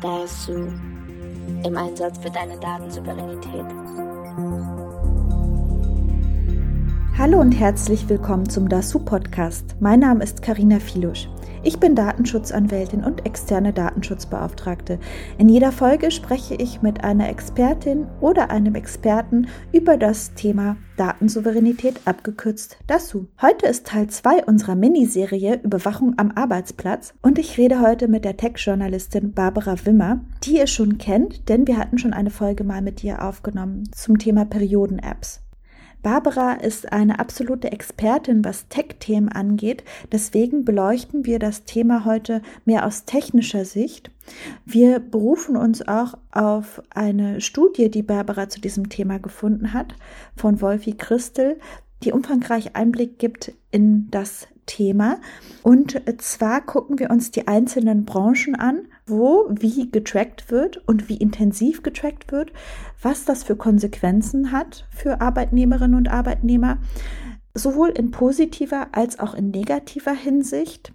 Da ist Sue im Einsatz für deine Datensouveränität. Hallo und herzlich willkommen zum DASU Podcast. Mein Name ist Karina Filusch. Ich bin Datenschutzanwältin und externe Datenschutzbeauftragte. In jeder Folge spreche ich mit einer Expertin oder einem Experten über das Thema Datensouveränität, abgekürzt DASU. Heute ist Teil 2 unserer Miniserie Überwachung am Arbeitsplatz und ich rede heute mit der Tech-Journalistin Barbara Wimmer, die ihr schon kennt, denn wir hatten schon eine Folge mal mit ihr aufgenommen zum Thema Perioden-Apps. Barbara ist eine absolute Expertin, was Tech-Themen angeht. Deswegen beleuchten wir das Thema heute mehr aus technischer Sicht. Wir berufen uns auch auf eine Studie, die Barbara zu diesem Thema gefunden hat, von Wolfi Christel, die umfangreich Einblick gibt in das Thema. Und zwar gucken wir uns die einzelnen Branchen an, wo wie getrackt wird und wie intensiv getrackt wird, was das für Konsequenzen hat für Arbeitnehmerinnen und Arbeitnehmer, sowohl in positiver als auch in negativer Hinsicht.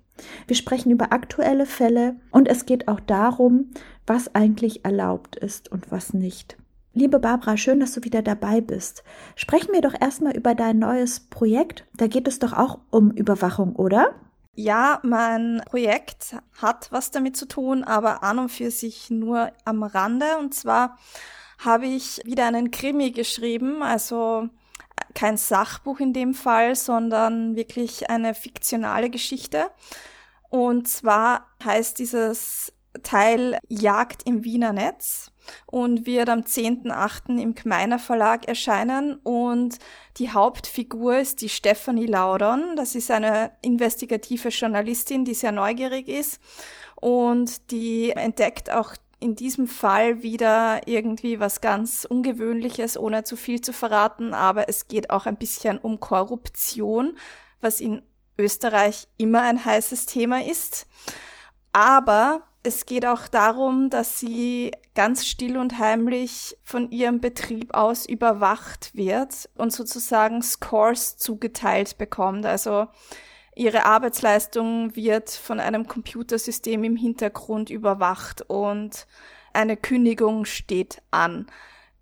Wir sprechen über aktuelle Fälle und es geht auch darum, was eigentlich erlaubt ist und was nicht. Liebe Barbara, schön, dass du wieder dabei bist. Sprechen wir doch erstmal über dein neues Projekt. Da geht es doch auch um Überwachung, oder? Ja, mein Projekt hat was damit zu tun, aber an und für sich nur am Rande. Und zwar habe ich wieder einen Krimi geschrieben, also kein Sachbuch in dem Fall, sondern wirklich eine fiktionale Geschichte. Und zwar heißt dieses Teil Jagd im Wiener Netz und wird am 10.8. im Gmeiner Verlag erscheinen und die Hauptfigur ist die Stephanie Laudon. Das ist eine investigative Journalistin, die sehr neugierig ist und die entdeckt auch in diesem Fall wieder irgendwie was ganz Ungewöhnliches, ohne zu viel zu verraten, aber es geht auch ein bisschen um Korruption, was in Österreich immer ein heißes Thema ist. Aber es geht auch darum, dass sie ganz still und heimlich von ihrem Betrieb aus überwacht wird und sozusagen Scores zugeteilt bekommt. Also ihre Arbeitsleistung wird von einem Computersystem im Hintergrund überwacht und eine Kündigung steht an.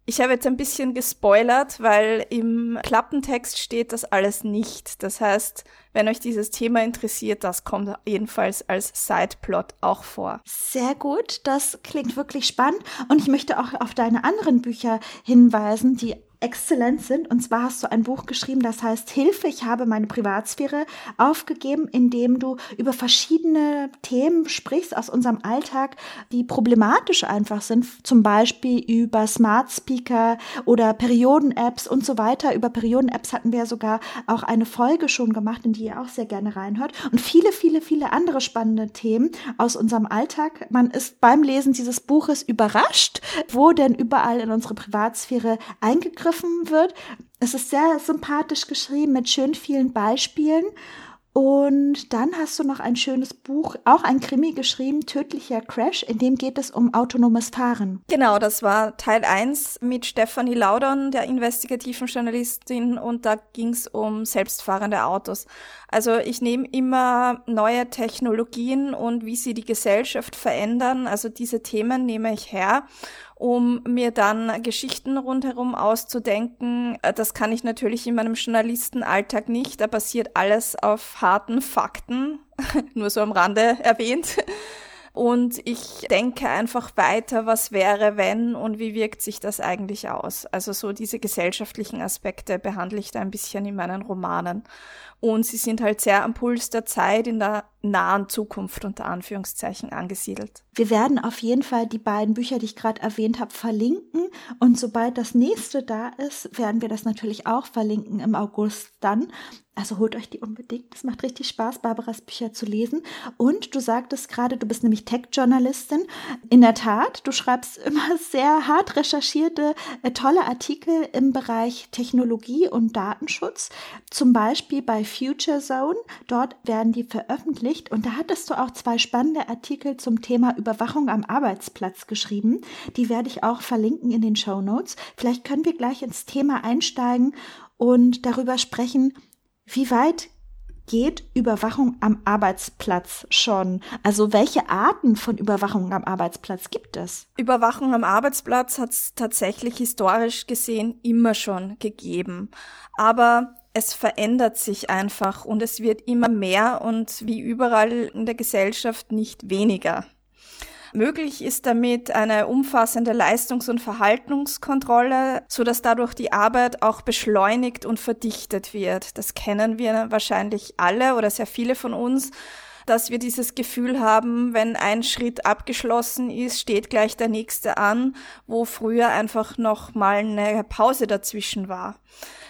Ich habe jetzt ein bisschen gespoilert, weil im Klappentext steht das alles nicht. Das heißt, wenn euch dieses Thema interessiert, das kommt jedenfalls als Sideplot auch vor. Sehr gut, das klingt wirklich spannend. Und ich möchte auch auf deine anderen Bücher hinweisen, die exzellent sind. Und zwar hast du ein Buch geschrieben, das heißt Hilfe, ich habe meine Privatsphäre aufgegeben, indem du über verschiedene Themen sprichst aus unserem Alltag, die problematisch einfach sind. Zum Beispiel über Smart Speaker oder Perioden-Apps und so weiter. Über Perioden-Apps hatten wir sogar auch eine Folge schon gemacht, in die ihr auch sehr gerne reinhört. Und viele, viele, viele andere spannende Themen aus unserem Alltag. Man ist beim Lesen dieses Buches überrascht, wo denn überall in unsere Privatsphäre eingegriffen aufgegriffen wird. Es ist sehr sympathisch geschrieben mit schön vielen Beispielen und dann hast du noch ein schönes Buch, auch ein Krimi geschrieben, Tödlicher Crash, in dem geht es um autonomes Fahren. Genau, das war Teil 1 mit Stefanie Laudern, der investigativen Journalistin, und da ging es um selbstfahrende Autos. Also ich nehme immer neue Technologien und wie sie die Gesellschaft verändern, also diese Themen nehme ich her um mir dann Geschichten rundherum auszudenken. Äh, das kann ich natürlich in meinem Journalistenalltag nicht. Da basiert alles auf harten Fakten, nur so am Rande erwähnt. Und ich denke einfach weiter, was wäre, wenn und wie wirkt sich das eigentlich aus. Also so diese gesellschaftlichen Aspekte behandle ich da ein bisschen in meinen Romanen. Und sie sind halt sehr am Puls der Zeit in der nahen Zukunft unter Anführungszeichen angesiedelt. Wir werden auf jeden Fall die beiden Bücher, die ich gerade erwähnt habe, verlinken. Und sobald das nächste da ist, werden wir das natürlich auch verlinken im August dann. Also holt euch die unbedingt. Es macht richtig Spaß, Barbaras Bücher zu lesen. Und du sagtest gerade, du bist nämlich Tech-Journalistin. In der Tat, du schreibst immer sehr hart recherchierte, äh, tolle Artikel im Bereich Technologie und Datenschutz. Zum Beispiel bei Future Zone. Dort werden die veröffentlicht. Und da hattest du auch zwei spannende Artikel zum Thema Überwachung am Arbeitsplatz geschrieben. Die werde ich auch verlinken in den Show Notes. Vielleicht können wir gleich ins Thema einsteigen und darüber sprechen, wie weit geht Überwachung am Arbeitsplatz schon? Also welche Arten von Überwachung am Arbeitsplatz gibt es? Überwachung am Arbeitsplatz hat es tatsächlich historisch gesehen immer schon gegeben. Aber es verändert sich einfach und es wird immer mehr und wie überall in der Gesellschaft nicht weniger. Möglich ist damit eine umfassende Leistungs- und Verhaltenskontrolle, so dass dadurch die Arbeit auch beschleunigt und verdichtet wird. Das kennen wir wahrscheinlich alle oder sehr viele von uns dass wir dieses Gefühl haben, wenn ein Schritt abgeschlossen ist, steht gleich der nächste an, wo früher einfach noch mal eine Pause dazwischen war.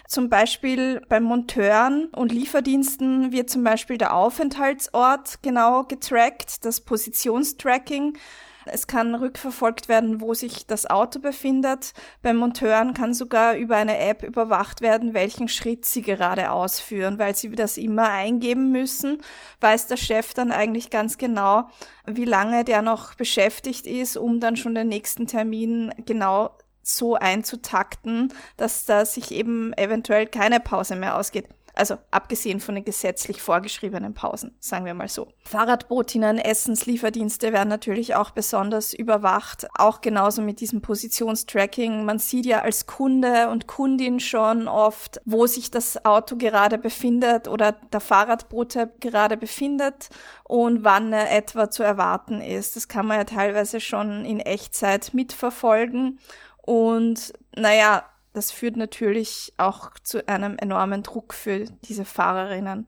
Zum Beispiel bei Monteuren und Lieferdiensten wird zum Beispiel der Aufenthaltsort genau getrackt, das Positionstracking. Es kann rückverfolgt werden, wo sich das Auto befindet. Beim Monteuren kann sogar über eine App überwacht werden, welchen Schritt sie gerade ausführen, weil sie das immer eingeben müssen, weiß der Chef dann eigentlich ganz genau, wie lange der noch beschäftigt ist, um dann schon den nächsten Termin genau so einzutakten, dass da sich eben eventuell keine Pause mehr ausgeht. Also abgesehen von den gesetzlich vorgeschriebenen Pausen, sagen wir mal so. Fahrradbotinnen, Essenslieferdienste werden natürlich auch besonders überwacht, auch genauso mit diesem Positionstracking. Man sieht ja als Kunde und Kundin schon oft, wo sich das Auto gerade befindet oder der Fahrradbote gerade befindet und wann er etwa zu erwarten ist. Das kann man ja teilweise schon in Echtzeit mitverfolgen. Und naja, das führt natürlich auch zu einem enormen Druck für diese Fahrerinnen.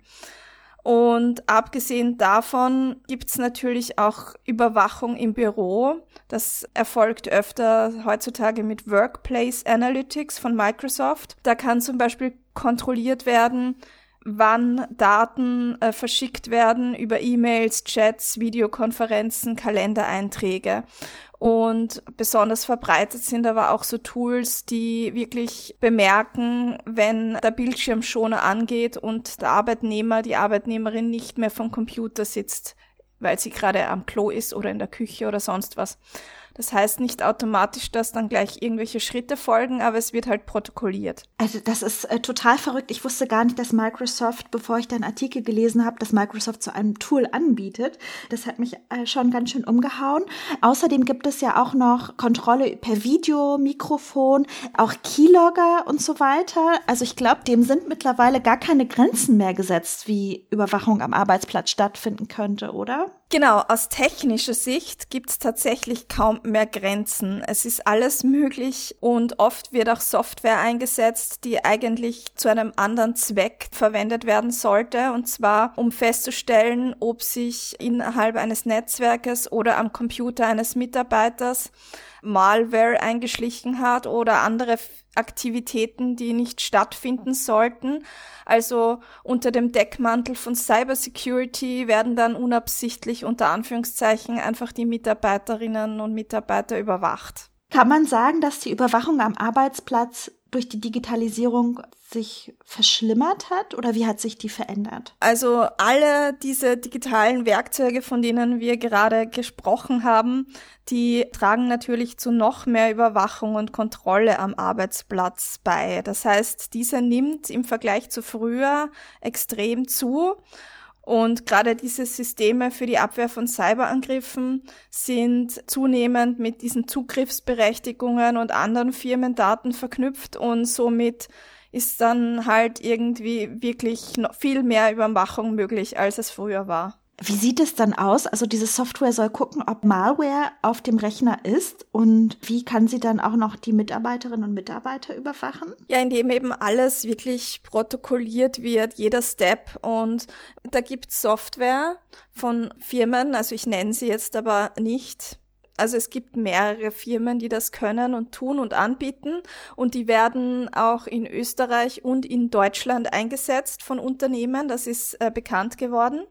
Und abgesehen davon gibt's natürlich auch Überwachung im Büro. Das erfolgt öfter heutzutage mit Workplace Analytics von Microsoft. Da kann zum Beispiel kontrolliert werden, wann Daten äh, verschickt werden über E-Mails, Chats, Videokonferenzen, Kalendereinträge. Und besonders verbreitet sind aber auch so Tools, die wirklich bemerken, wenn der Bildschirmschoner angeht und der Arbeitnehmer, die Arbeitnehmerin nicht mehr vom Computer sitzt, weil sie gerade am Klo ist oder in der Küche oder sonst was. Das heißt nicht automatisch, dass dann gleich irgendwelche Schritte folgen, aber es wird halt protokolliert. Also das ist äh, total verrückt. Ich wusste gar nicht, dass Microsoft, bevor ich deinen Artikel gelesen habe, dass Microsoft so ein Tool anbietet. Das hat mich äh, schon ganz schön umgehauen. Außerdem gibt es ja auch noch Kontrolle per Video, Mikrofon, auch Keylogger und so weiter. Also ich glaube, dem sind mittlerweile gar keine Grenzen mehr gesetzt, wie Überwachung am Arbeitsplatz stattfinden könnte, oder? Genau, aus technischer Sicht gibt es tatsächlich kaum mehr Grenzen. Es ist alles möglich und oft wird auch Software eingesetzt, die eigentlich zu einem anderen Zweck verwendet werden sollte, und zwar um festzustellen, ob sich innerhalb eines Netzwerkes oder am Computer eines Mitarbeiters Malware eingeschlichen hat oder andere Aktivitäten, die nicht stattfinden sollten. Also unter dem Deckmantel von Cybersecurity werden dann unabsichtlich unter Anführungszeichen einfach die Mitarbeiterinnen und Mitarbeiter überwacht. Kann man sagen, dass die Überwachung am Arbeitsplatz durch die Digitalisierung sich verschlimmert hat oder wie hat sich die verändert? Also alle diese digitalen Werkzeuge, von denen wir gerade gesprochen haben, die tragen natürlich zu noch mehr Überwachung und Kontrolle am Arbeitsplatz bei. Das heißt, diese nimmt im Vergleich zu früher extrem zu. Und gerade diese Systeme für die Abwehr von Cyberangriffen sind zunehmend mit diesen Zugriffsberechtigungen und anderen Firmendaten verknüpft und somit ist dann halt irgendwie wirklich noch viel mehr Überwachung möglich, als es früher war. Wie sieht es dann aus? Also diese Software soll gucken, ob Malware auf dem Rechner ist und wie kann sie dann auch noch die Mitarbeiterinnen und Mitarbeiter überwachen? Ja, indem eben alles wirklich protokolliert wird, jeder Step und da gibt es Software von Firmen, also ich nenne sie jetzt aber nicht. Also es gibt mehrere Firmen, die das können und tun und anbieten und die werden auch in Österreich und in Deutschland eingesetzt von Unternehmen, das ist äh, bekannt geworden.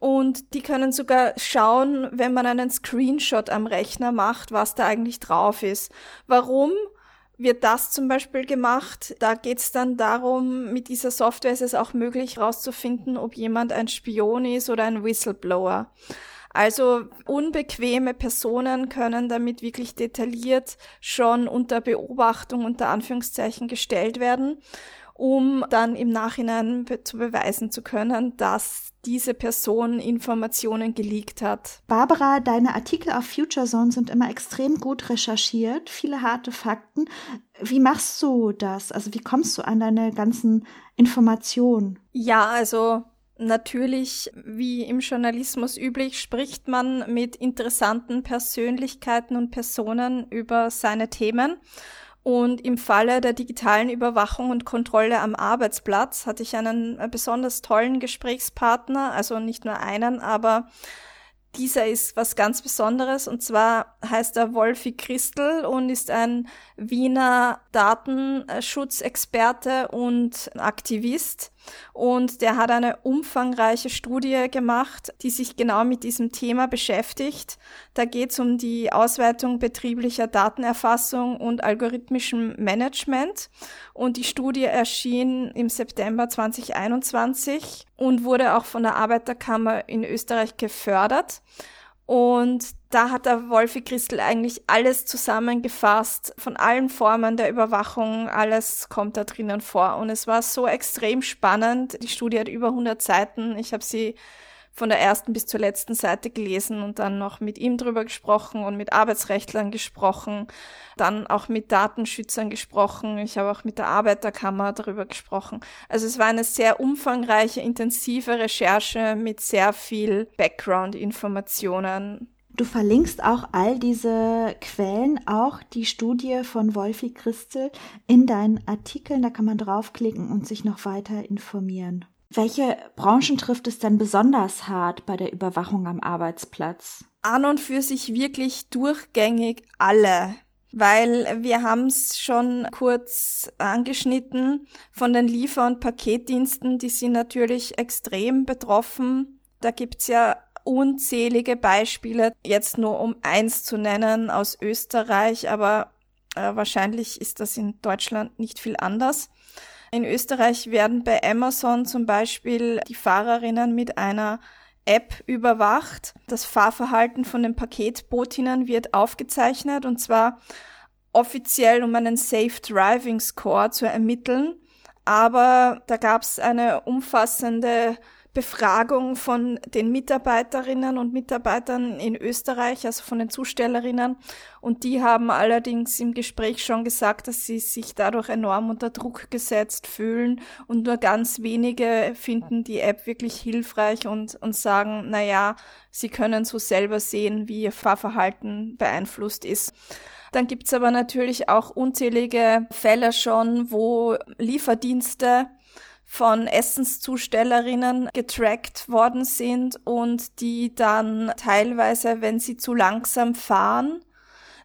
Und die können sogar schauen, wenn man einen Screenshot am Rechner macht, was da eigentlich drauf ist. Warum wird das zum Beispiel gemacht? Da geht es dann darum, mit dieser Software ist es auch möglich herauszufinden, ob jemand ein Spion ist oder ein Whistleblower. Also unbequeme Personen können damit wirklich detailliert schon unter Beobachtung unter Anführungszeichen gestellt werden. um dann im Nachhinein be zu beweisen zu können, dass diese Person Informationen geleakt hat. Barbara, deine Artikel auf Future Zone sind immer extrem gut recherchiert, viele harte Fakten. Wie machst du das? Also wie kommst du an deine ganzen Informationen? Ja, also Natürlich, wie im Journalismus üblich, spricht man mit interessanten Persönlichkeiten und Personen über seine Themen. Und im Falle der digitalen Überwachung und Kontrolle am Arbeitsplatz hatte ich einen äh, besonders tollen Gesprächspartner, also nicht nur einen, aber dieser ist was ganz Besonderes. Und zwar heißt er Wolfi Christel und ist ein Wiener Datenschutzexperte und Aktivist. Und der hat eine umfangreiche Studie gemacht, die sich genau mit diesem Thema beschäftigt. Da geht es um die Ausweitung betrieblicher Datenerfassung und algorithmischem Management. Und die Studie erschien im September 2021 und wurde auch von der Arbeiterkammer in Österreich gefördert. Und da hat der Wolfi Christel eigentlich alles zusammengefasst, von allen Formen der Überwachung, alles kommt da drinnen vor. Und es war so extrem spannend. Die Studie hat über 100 Seiten. Ich habe sie von der ersten bis zur letzten Seite gelesen und dann noch mit ihm drüber gesprochen und mit Arbeitsrechtlern gesprochen, dann auch mit Datenschützern gesprochen. Ich habe auch mit der Arbeiterkammer darüber gesprochen. Also es war eine sehr umfangreiche, intensive Recherche mit sehr viel Background-Informationen. Du verlinkst auch all diese Quellen, auch die Studie von Wolfi Christel in deinen Artikeln. Da kann man draufklicken und sich noch weiter informieren. Welche Branchen trifft es denn besonders hart bei der Überwachung am Arbeitsplatz? An und für sich wirklich durchgängig alle. Weil wir haben es schon kurz angeschnitten von den Liefer- und Paketdiensten, die sind natürlich extrem betroffen. Da gibt's ja unzählige Beispiele, jetzt nur um eins zu nennen aus Österreich, aber äh, wahrscheinlich ist das in Deutschland nicht viel anders. In Österreich werden bei Amazon zum Beispiel die Fahrerinnen mit einer App überwacht. Das Fahrverhalten von den Paketbootinnen wird aufgezeichnet und zwar offiziell, um einen Safe Driving Score zu ermitteln. Aber da gab es eine umfassende Befragung von den Mitarbeiterinnen und Mitarbeitern in Österreich, also von den Zustellerinnen. Und die haben allerdings im Gespräch schon gesagt, dass sie sich dadurch enorm unter Druck gesetzt fühlen und nur ganz wenige finden die App wirklich hilfreich und, und sagen, na ja, sie können so selber sehen, wie ihr Fahrverhalten beeinflusst ist. Dann gibt's aber natürlich auch unzählige Fälle schon, wo Lieferdienste von Essenszustellerinnen getrackt worden sind und die dann teilweise, wenn sie zu langsam fahren,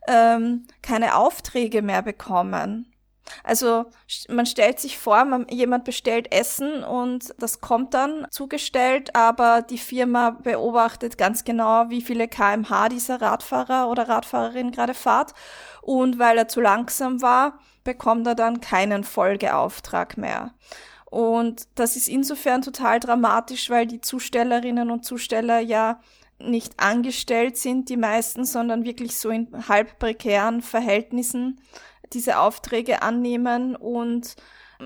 ähm, keine Aufträge mehr bekommen. Also man stellt sich vor, man, jemand bestellt Essen und das kommt dann zugestellt, aber die Firma beobachtet ganz genau, wie viele kmh dieser Radfahrer oder Radfahrerin gerade fahrt und weil er zu langsam war, bekommt er dann keinen Folgeauftrag mehr. Und das ist insofern total dramatisch, weil die Zustellerinnen und Zusteller ja nicht angestellt sind, die meisten, sondern wirklich so in halb prekären Verhältnissen diese Aufträge annehmen und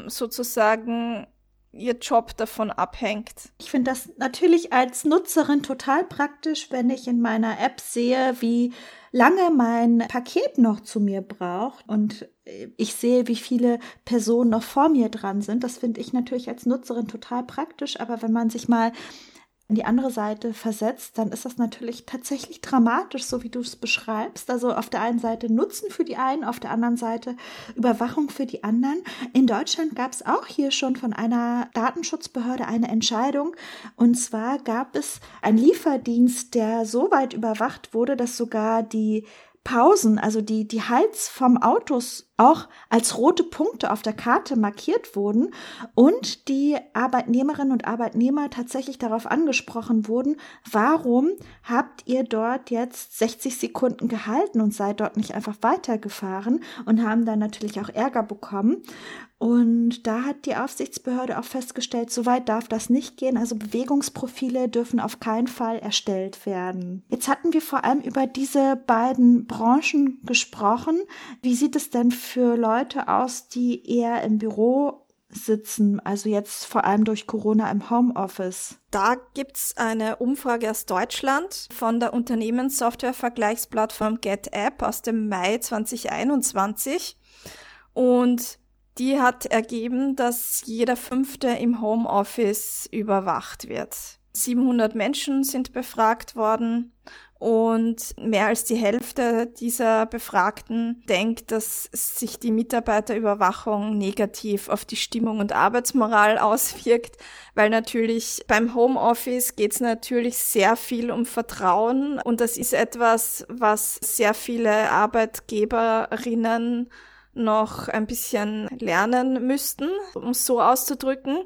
sozusagen ihr Job davon abhängt. Ich finde das natürlich als Nutzerin total praktisch, wenn ich in meiner App sehe, wie lange mein Paket noch zu mir braucht und ich sehe, wie viele Personen noch vor mir dran sind. Das finde ich natürlich als Nutzerin total praktisch, aber wenn man sich mal in die andere Seite versetzt, dann ist das natürlich tatsächlich dramatisch, so wie du es beschreibst. Also auf der einen Seite Nutzen für die einen, auf der anderen Seite Überwachung für die anderen. In Deutschland gab es auch hier schon von einer Datenschutzbehörde eine Entscheidung. Und zwar gab es einen Lieferdienst, der so weit überwacht wurde, dass sogar die Pausen, also die, die Hals vom Autos auch als rote Punkte auf der Karte markiert wurden und die Arbeitnehmerinnen und Arbeitnehmer tatsächlich darauf angesprochen wurden, warum habt ihr dort jetzt 60 Sekunden gehalten und seid dort nicht einfach weitergefahren und haben dann natürlich auch Ärger bekommen. Und da hat die Aufsichtsbehörde auch festgestellt, so weit darf das nicht gehen. Also Bewegungsprofile dürfen auf keinen Fall erstellt werden. Jetzt hatten wir vor allem über diese beiden Branchen gesprochen. Wie sieht es denn für Leute aus, die eher im Büro sitzen, also jetzt vor allem durch Corona im Homeoffice? Da gibt's eine Umfrage aus Deutschland von der Unternehmenssoftware-Vergleichsplattform GetApp aus dem Mai 2021. Und die hat ergeben, dass jeder Fünfte im Homeoffice überwacht wird. 700 Menschen sind befragt worden und mehr als die Hälfte dieser Befragten denkt, dass sich die Mitarbeiterüberwachung negativ auf die Stimmung und Arbeitsmoral auswirkt, weil natürlich beim Homeoffice geht es natürlich sehr viel um Vertrauen. Und das ist etwas, was sehr viele Arbeitgeberinnen noch ein bisschen lernen müssten, um es so auszudrücken,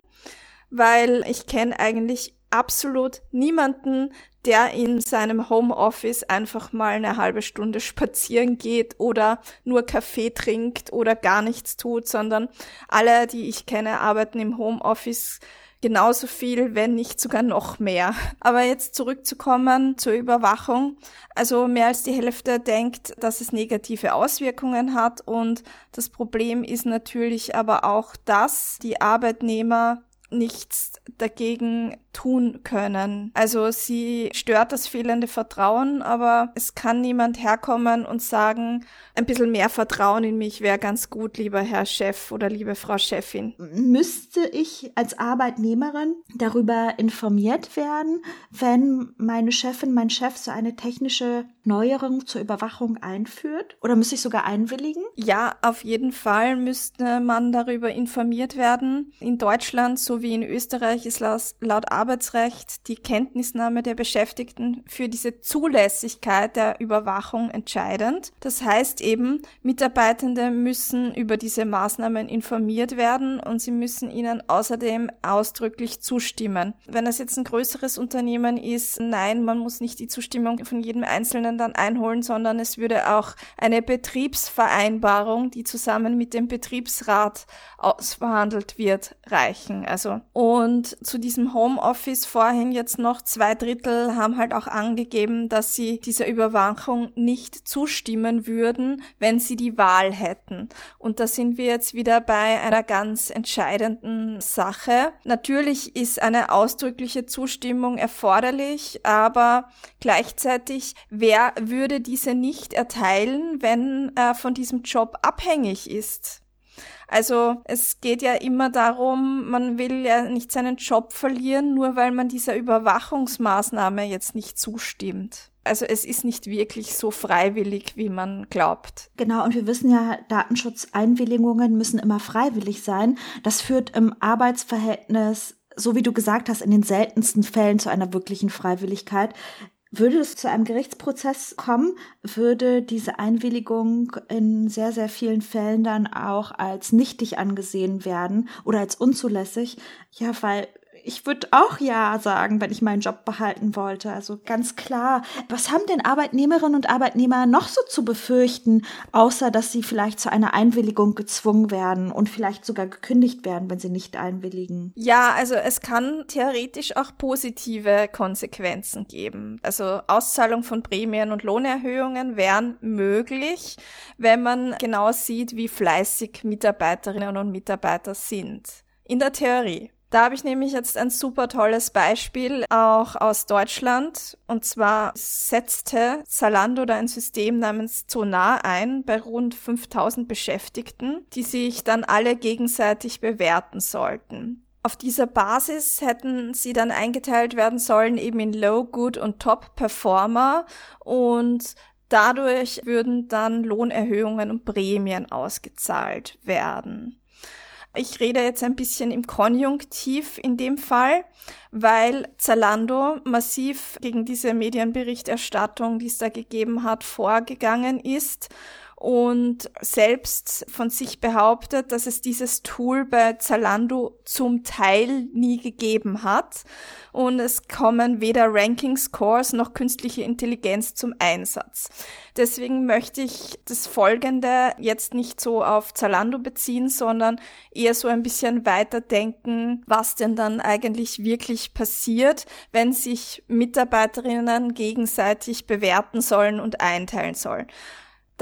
weil ich kenne eigentlich absolut niemanden, der in seinem Homeoffice einfach mal eine halbe Stunde spazieren geht oder nur Kaffee trinkt oder gar nichts tut, sondern alle, die ich kenne, arbeiten im Homeoffice genauso viel, wenn nicht sogar noch mehr. Aber jetzt zurückzukommen zur Überwachung. Also mehr als die Hälfte denkt, dass es negative Auswirkungen hat und das Problem ist natürlich aber auch, dass die Arbeitnehmer nichts dagegen tun können. Also sie stört das fehlende Vertrauen, aber es kann niemand herkommen und sagen, ein bisschen mehr Vertrauen in mich wäre ganz gut, lieber Herr Chef oder liebe Frau Chefin. Müsste ich als Arbeitnehmerin darüber informiert werden, wenn meine Chefin, mein Chef so eine technische Neuerung zur Überwachung einführt? Oder müsste ich sogar einwilligen? Ja, auf jeden Fall müsste man darüber informiert werden. In Deutschland sowie in Österreich ist laut Arbeitsrecht die Kenntnisnahme der Beschäftigten für diese Zulässigkeit der Überwachung entscheidend. Das heißt eben, Mitarbeitende müssen über diese Maßnahmen informiert werden und sie müssen ihnen außerdem ausdrücklich zustimmen. Wenn es jetzt ein größeres Unternehmen ist, nein, man muss nicht die Zustimmung von jedem Einzelnen dann einholen, sondern es würde auch eine Betriebsvereinbarung, die zusammen mit dem Betriebsrat ausverhandelt wird, reichen. Also und zu diesem Homeoffice vorhin jetzt noch zwei Drittel haben halt auch angegeben, dass sie dieser Überwachung nicht zustimmen würden, wenn sie die Wahl hätten. Und da sind wir jetzt wieder bei einer ganz entscheidenden Sache. Natürlich ist eine ausdrückliche Zustimmung erforderlich, aber gleichzeitig, wer würde diese nicht erteilen, wenn er von diesem Job abhängig ist? Also es geht ja immer darum, man will ja nicht seinen Job verlieren, nur weil man dieser Überwachungsmaßnahme jetzt nicht zustimmt. Also es ist nicht wirklich so freiwillig, wie man glaubt. Genau, und wir wissen ja, Datenschutzeinwilligungen müssen immer freiwillig sein. Das führt im Arbeitsverhältnis so wie du gesagt hast, in den seltensten Fällen zu einer wirklichen Freiwilligkeit. Würde es zu einem Gerichtsprozess kommen, würde diese Einwilligung in sehr, sehr vielen Fällen dann auch als nichtig angesehen werden oder als unzulässig. Ja, weil ich würde auch ja sagen, wenn ich meinen Job behalten wollte. Also ganz klar. Was haben denn Arbeitnehmerinnen und Arbeitnehmer noch so zu befürchten, außer dass sie vielleicht zu einer Einwilligung gezwungen werden und vielleicht sogar gekündigt werden, wenn sie nicht einwilligen? Ja, also es kann theoretisch auch positive Konsequenzen geben. Also Auszahlung von Prämien und Lohnerhöhungen wären möglich, wenn man genau sieht, wie fleißig Mitarbeiterinnen und Mitarbeiter sind. In der Theorie. Da habe ich nämlich jetzt ein super tolles Beispiel auch aus Deutschland. Und zwar setzte Zalando da ein System namens Zonar ein bei rund 5000 Beschäftigten, die sich dann alle gegenseitig bewerten sollten. Auf dieser Basis hätten sie dann eingeteilt werden sollen eben in Low, Good und Top Performer und dadurch würden dann Lohnerhöhungen und Prämien ausgezahlt werden. Ich rede jetzt ein bisschen im Konjunktiv in dem Fall, weil Zalando massiv gegen diese Medienberichterstattung, die es da gegeben hat, vorgegangen ist und selbst von sich behauptet, dass es dieses Tool bei Zalando zum Teil nie gegeben hat und es kommen weder Ranking Scores noch künstliche Intelligenz zum Einsatz. Deswegen möchte ich das Folgende jetzt nicht so auf Zalando beziehen, sondern eher so ein bisschen weiterdenken, was denn dann eigentlich wirklich passiert, wenn sich Mitarbeiterinnen gegenseitig bewerten sollen und einteilen sollen.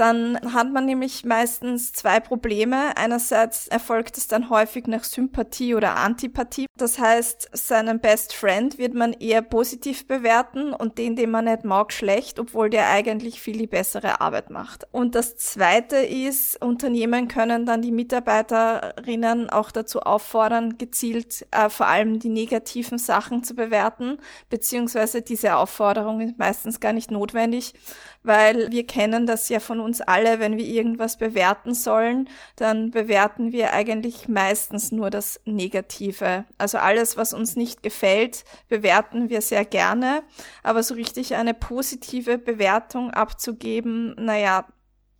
Dann hat man nämlich meistens zwei Probleme. Einerseits erfolgt es dann häufig nach Sympathie oder Antipathie. Das heißt, seinen Best Friend wird man eher positiv bewerten und den, den man nicht mag, schlecht, obwohl der eigentlich viel die bessere Arbeit macht. Und das zweite ist, Unternehmen können dann die Mitarbeiterinnen auch dazu auffordern, gezielt äh, vor allem die negativen Sachen zu bewerten, beziehungsweise diese Aufforderung ist meistens gar nicht notwendig, weil wir kennen das ja von uns alle, wenn wir irgendwas bewerten sollen, dann bewerten wir eigentlich meistens nur das Negative. Also alles, was uns nicht gefällt, bewerten wir sehr gerne, aber so richtig eine positive Bewertung abzugeben, naja,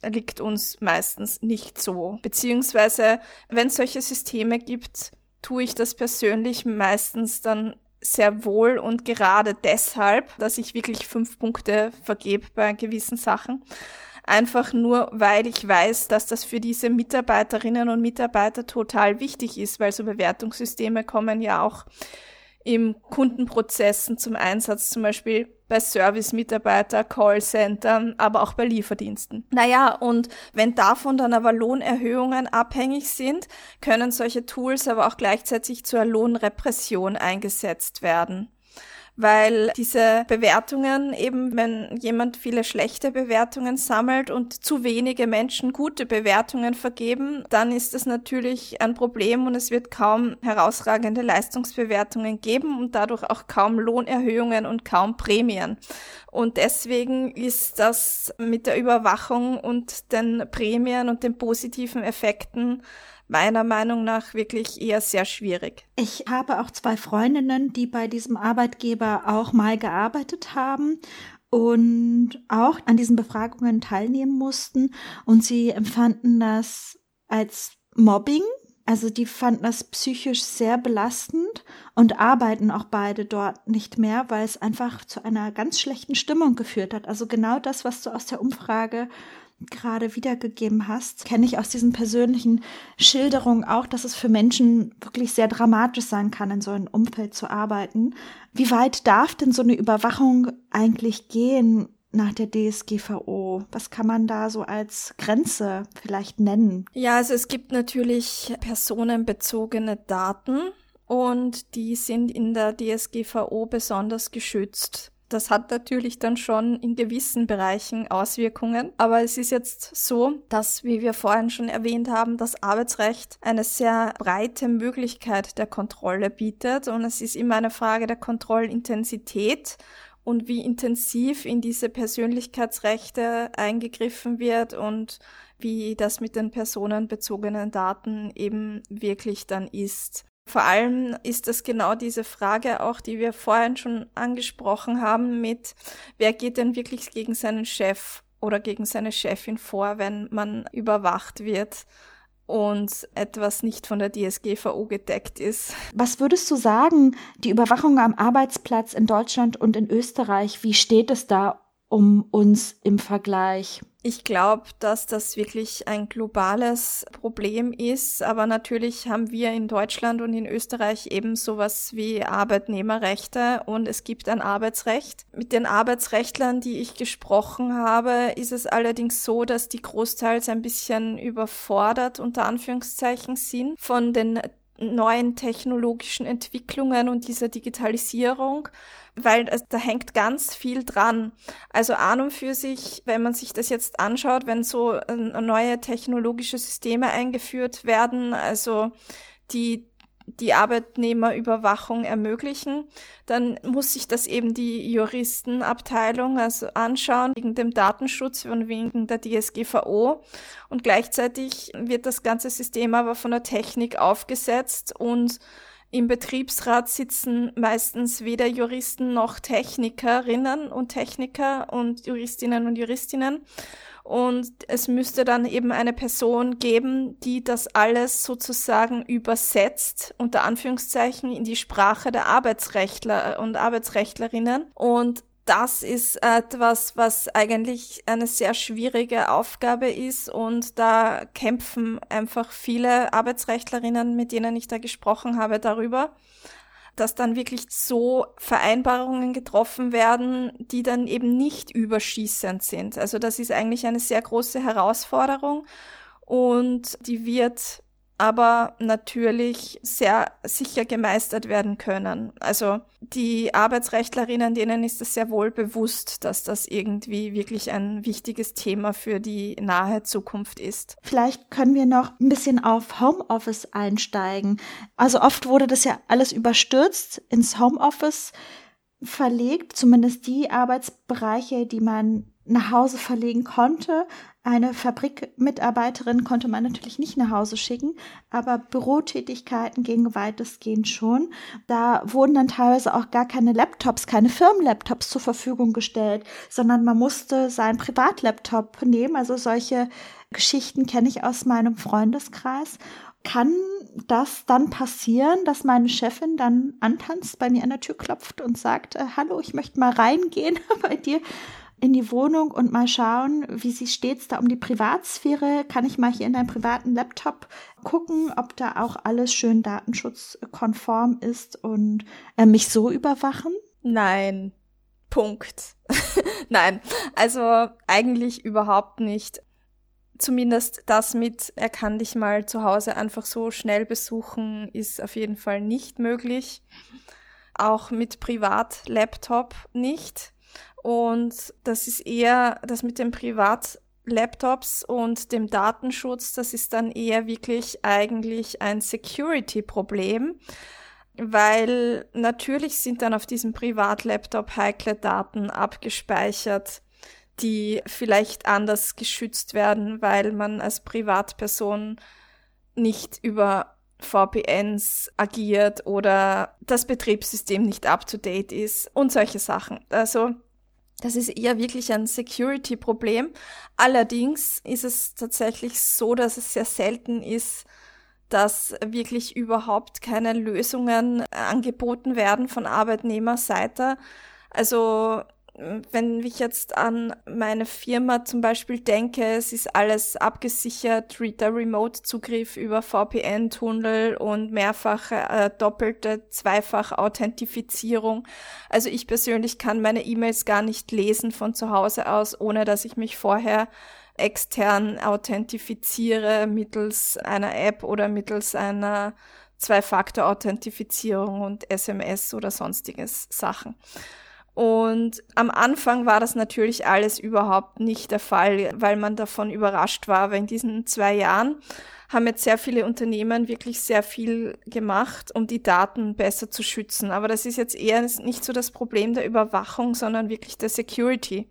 liegt uns meistens nicht so. Beziehungsweise, wenn es solche Systeme gibt, tue ich das persönlich meistens dann sehr wohl und gerade deshalb, dass ich wirklich fünf Punkte vergebe bei gewissen Sachen. Einfach nur, weil ich weiß, dass das für diese Mitarbeiterinnen und Mitarbeiter total wichtig ist, weil so Bewertungssysteme kommen ja auch im Kundenprozessen zum Einsatz, zum Beispiel bei Service-Mitarbeiter, Callcenter, aber auch bei Lieferdiensten. Naja, und wenn davon dann aber Lohnerhöhungen abhängig sind, können solche Tools aber auch gleichzeitig zur Lohnrepression eingesetzt werden weil diese Bewertungen eben, wenn jemand viele schlechte Bewertungen sammelt und zu wenige Menschen gute Bewertungen vergeben, dann ist das natürlich ein Problem und es wird kaum herausragende Leistungsbewertungen geben und dadurch auch kaum Lohnerhöhungen und kaum Prämien. Und deswegen ist das mit der Überwachung und den Prämien und den positiven Effekten meiner Meinung nach wirklich eher sehr schwierig. Ich habe auch zwei Freundinnen, die bei diesem Arbeitgeber auch mal gearbeitet haben und auch an diesen Befragungen teilnehmen mussten und sie empfanden das als Mobbing. Also die fanden das psychisch sehr belastend und arbeiten auch beide dort nicht mehr, weil es einfach zu einer ganz schlechten Stimmung geführt hat. Also genau das, was du aus der Umfrage gerade wiedergegeben hast, kenne ich aus diesen persönlichen Schilderungen auch, dass es für Menschen wirklich sehr dramatisch sein kann, in so einem Umfeld zu arbeiten. Wie weit darf denn so eine Überwachung eigentlich gehen nach der DSGVO? Was kann man da so als Grenze vielleicht nennen? Ja, also es gibt natürlich personenbezogene Daten und die sind in der DSGVO besonders geschützt. Das hat natürlich dann schon in gewissen Bereichen Auswirkungen. Aber es ist jetzt so, dass, wie wir vorhin schon erwähnt haben, das Arbeitsrecht eine sehr breite Möglichkeit der Kontrolle bietet. Und es ist immer eine Frage der Kontrollintensität und wie intensiv in diese Persönlichkeitsrechte eingegriffen wird und wie das mit den personenbezogenen Daten eben wirklich dann ist. Vor allem ist das genau diese Frage auch, die wir vorhin schon angesprochen haben mit, wer geht denn wirklich gegen seinen Chef oder gegen seine Chefin vor, wenn man überwacht wird und etwas nicht von der DSGVO gedeckt ist. Was würdest du sagen, die Überwachung am Arbeitsplatz in Deutschland und in Österreich, wie steht es da um uns im Vergleich? Ich glaube, dass das wirklich ein globales Problem ist, aber natürlich haben wir in Deutschland und in Österreich eben sowas wie Arbeitnehmerrechte und es gibt ein Arbeitsrecht. Mit den Arbeitsrechtlern, die ich gesprochen habe, ist es allerdings so, dass die großteils ein bisschen überfordert unter Anführungszeichen sind von den neuen technologischen Entwicklungen und dieser Digitalisierung weil es, da hängt ganz viel dran. Also an und für sich, wenn man sich das jetzt anschaut, wenn so äh, neue technologische Systeme eingeführt werden, also die die Arbeitnehmerüberwachung ermöglichen, dann muss sich das eben die Juristenabteilung also anschauen wegen dem Datenschutz und wegen der DSGVO und gleichzeitig wird das ganze System aber von der Technik aufgesetzt und im Betriebsrat sitzen meistens weder Juristen noch Technikerinnen und Techniker und Juristinnen und Juristinnen. Und es müsste dann eben eine Person geben, die das alles sozusagen übersetzt, unter Anführungszeichen, in die Sprache der Arbeitsrechtler und Arbeitsrechtlerinnen. Und das ist etwas, was eigentlich eine sehr schwierige Aufgabe ist und da kämpfen einfach viele Arbeitsrechtlerinnen, mit denen ich da gesprochen habe, darüber. Dass dann wirklich so Vereinbarungen getroffen werden, die dann eben nicht überschießend sind. Also das ist eigentlich eine sehr große Herausforderung und die wird aber natürlich sehr sicher gemeistert werden können. Also die Arbeitsrechtlerinnen, denen ist es sehr wohl bewusst, dass das irgendwie wirklich ein wichtiges Thema für die nahe Zukunft ist. Vielleicht können wir noch ein bisschen auf Homeoffice einsteigen. Also oft wurde das ja alles überstürzt ins Homeoffice verlegt, zumindest die Arbeitsbereiche, die man nach Hause verlegen konnte. Eine Fabrikmitarbeiterin konnte man natürlich nicht nach Hause schicken, aber Bürotätigkeiten gingen weitestgehend schon. Da wurden dann teilweise auch gar keine Laptops, keine Firmenlaptops zur Verfügung gestellt, sondern man musste seinen Privatlaptop nehmen. Also solche Geschichten kenne ich aus meinem Freundeskreis. Kann das dann passieren, dass meine Chefin dann antanzt, bei mir an der Tür klopft und sagt, äh, hallo, ich möchte mal reingehen bei dir in die Wohnung und mal schauen, wie sie steht's da um die Privatsphäre. Kann ich mal hier in deinem privaten Laptop gucken, ob da auch alles schön datenschutzkonform ist und äh, mich so überwachen? Nein. Punkt. Nein, also eigentlich überhaupt nicht. Zumindest das mit, er kann dich mal zu Hause einfach so schnell besuchen, ist auf jeden Fall nicht möglich. Auch mit Privatlaptop nicht. Und das ist eher das mit den Privatlaptops und dem Datenschutz, das ist dann eher wirklich eigentlich ein Security-Problem, weil natürlich sind dann auf diesem Privatlaptop heikle Daten abgespeichert, die vielleicht anders geschützt werden, weil man als Privatperson nicht über VPNs agiert oder das Betriebssystem nicht up to date ist und solche Sachen. Also das ist eher wirklich ein Security-Problem. Allerdings ist es tatsächlich so, dass es sehr selten ist, dass wirklich überhaupt keine Lösungen angeboten werden von Arbeitnehmerseite. Also wenn ich jetzt an meine Firma zum Beispiel denke, es ist alles abgesichert, der Remote-Zugriff über VPN-Tunnel und mehrfache äh, doppelte, zweifach Authentifizierung. Also ich persönlich kann meine E-Mails gar nicht lesen von zu Hause aus, ohne dass ich mich vorher extern authentifiziere mittels einer App oder mittels einer Zwei-Faktor-Authentifizierung und SMS oder sonstiges Sachen. Und am Anfang war das natürlich alles überhaupt nicht der Fall, weil man davon überrascht war. Aber in diesen zwei Jahren haben jetzt sehr viele Unternehmen wirklich sehr viel gemacht, um die Daten besser zu schützen. Aber das ist jetzt eher nicht so das Problem der Überwachung, sondern wirklich der Security.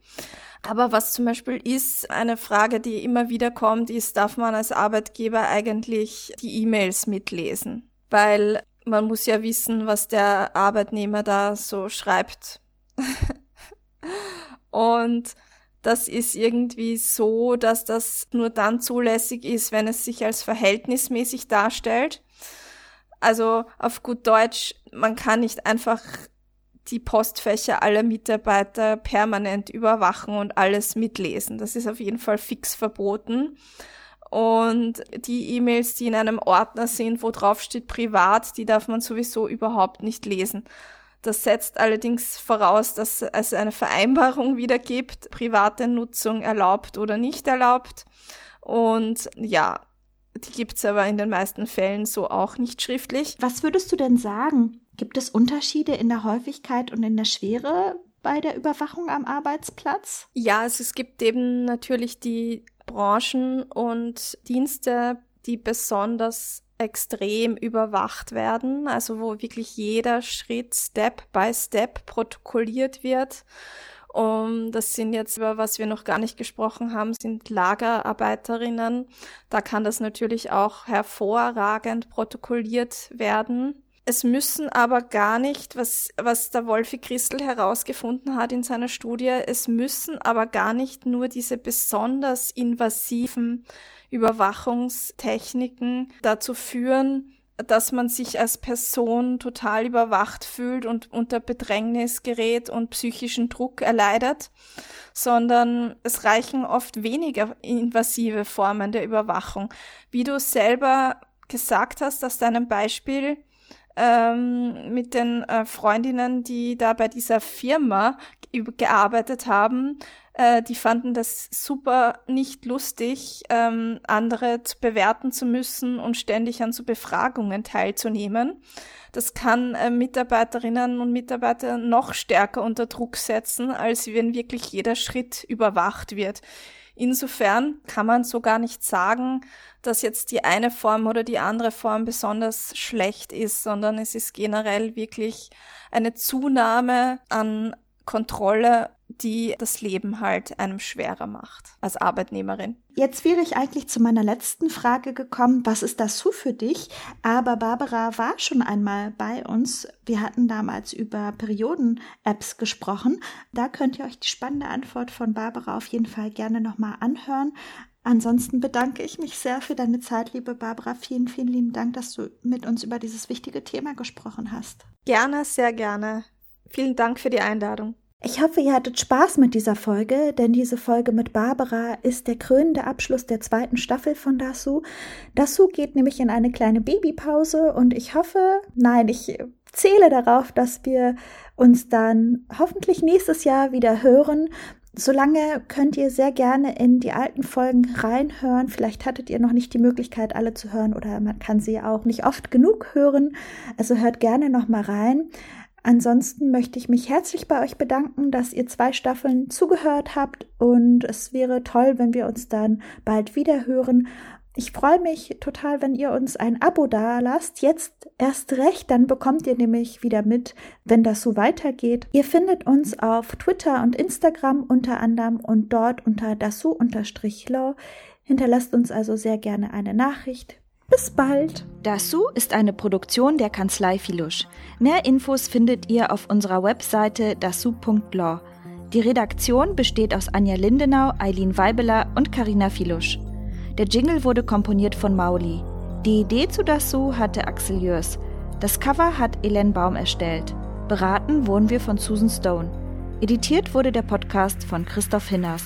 Aber was zum Beispiel ist, eine Frage, die immer wieder kommt, ist, darf man als Arbeitgeber eigentlich die E-Mails mitlesen? Weil man muss ja wissen, was der Arbeitnehmer da so schreibt und das ist irgendwie so, dass das nur dann zulässig ist, wenn es sich als verhältnismäßig darstellt. Also auf gut Deutsch, man kann nicht einfach die Postfächer aller Mitarbeiter permanent überwachen und alles mitlesen. Das ist auf jeden Fall fix verboten. Und die E-Mails, die in einem Ordner sind, wo drauf steht privat, die darf man sowieso überhaupt nicht lesen. Das setzt allerdings voraus, dass es eine Vereinbarung wieder gibt, private Nutzung erlaubt oder nicht erlaubt. Und ja, die gibt's aber in den meisten Fällen so auch nicht schriftlich. Was würdest du denn sagen? Gibt es Unterschiede in der Häufigkeit und in der Schwere bei der Überwachung am Arbeitsplatz? Ja, also es gibt eben natürlich die Branchen und Dienste, die besonders extrem überwacht werden, also wo wirklich jeder Schritt Step by Step protokolliert wird. Um, das sind jetzt, über was wir noch gar nicht gesprochen haben, sind Lagerarbeiterinnen. Da kann das natürlich auch hervorragend protokolliert werden. Es müssen aber gar nicht, was, was der Wolfi Christel herausgefunden hat in seiner Studie, es müssen aber gar nicht nur diese besonders invasiven Überwachungstechniken dazu führen, dass man sich als Person total überwacht fühlt und unter Bedrängnis gerät und psychischen Druck erleidet, sondern es reichen oft weniger invasive Formen der Überwachung. Wie du selber gesagt hast aus deinem Beispiel, ähm, mit den äh, Freundinnen, die da bei dieser Firma gearbeitet haben, äh, die fanden das super nicht lustig, ähm, andere zu bewerten zu müssen und ständig an so Befragungen teilzunehmen. Das kann äh, Mitarbeiterinnen und Mitarbeiter noch stärker unter Druck setzen, als wenn wirklich jeder Schritt überwacht wird. Insofern kann man so gar nicht sagen, dass jetzt die eine Form oder die andere Form besonders schlecht ist, sondern es ist generell wirklich eine Zunahme an Kontrolle, die das Leben halt einem schwerer macht als Arbeitnehmerin. Jetzt wäre ich eigentlich zu meiner letzten Frage gekommen, was ist das so für dich? Aber Barbara war schon einmal bei uns. Wir hatten damals über Perioden-Apps gesprochen. Da könnt ihr euch die spannende Antwort von Barbara auf jeden Fall gerne nochmal anhören. Ansonsten bedanke ich mich sehr für deine Zeit, liebe Barbara. Vielen, vielen lieben Dank, dass du mit uns über dieses wichtige Thema gesprochen hast. Gerne, sehr gerne. Vielen Dank für die Einladung. Ich hoffe, ihr hattet Spaß mit dieser Folge, denn diese Folge mit Barbara ist der krönende Abschluss der zweiten Staffel von Dasu. Dasu geht nämlich in eine kleine Babypause und ich hoffe, nein, ich zähle darauf, dass wir uns dann hoffentlich nächstes Jahr wieder hören. Solange könnt ihr sehr gerne in die alten Folgen reinhören. Vielleicht hattet ihr noch nicht die Möglichkeit, alle zu hören oder man kann sie auch nicht oft genug hören. Also hört gerne noch mal rein. Ansonsten möchte ich mich herzlich bei euch bedanken, dass ihr zwei Staffeln zugehört habt und es wäre toll, wenn wir uns dann bald wieder hören. Ich freue mich total, wenn ihr uns ein Abo da lasst. Jetzt erst recht, dann bekommt ihr nämlich wieder mit, wenn das so weitergeht. Ihr findet uns auf Twitter und Instagram unter anderem und dort unter dasu-law. Hinterlasst uns also sehr gerne eine Nachricht. Bis bald. Dasu ist eine Produktion der Kanzlei Filusch. Mehr Infos findet ihr auf unserer Webseite dasu.law. Die Redaktion besteht aus Anja Lindenau, Eileen Weibeler und Karina Filusch. Der Jingle wurde komponiert von Mauli. Die Idee zu Dasu hatte Axel Jörs. Das Cover hat Elen Baum erstellt. Beraten wurden wir von Susan Stone. Editiert wurde der Podcast von Christoph Hinners.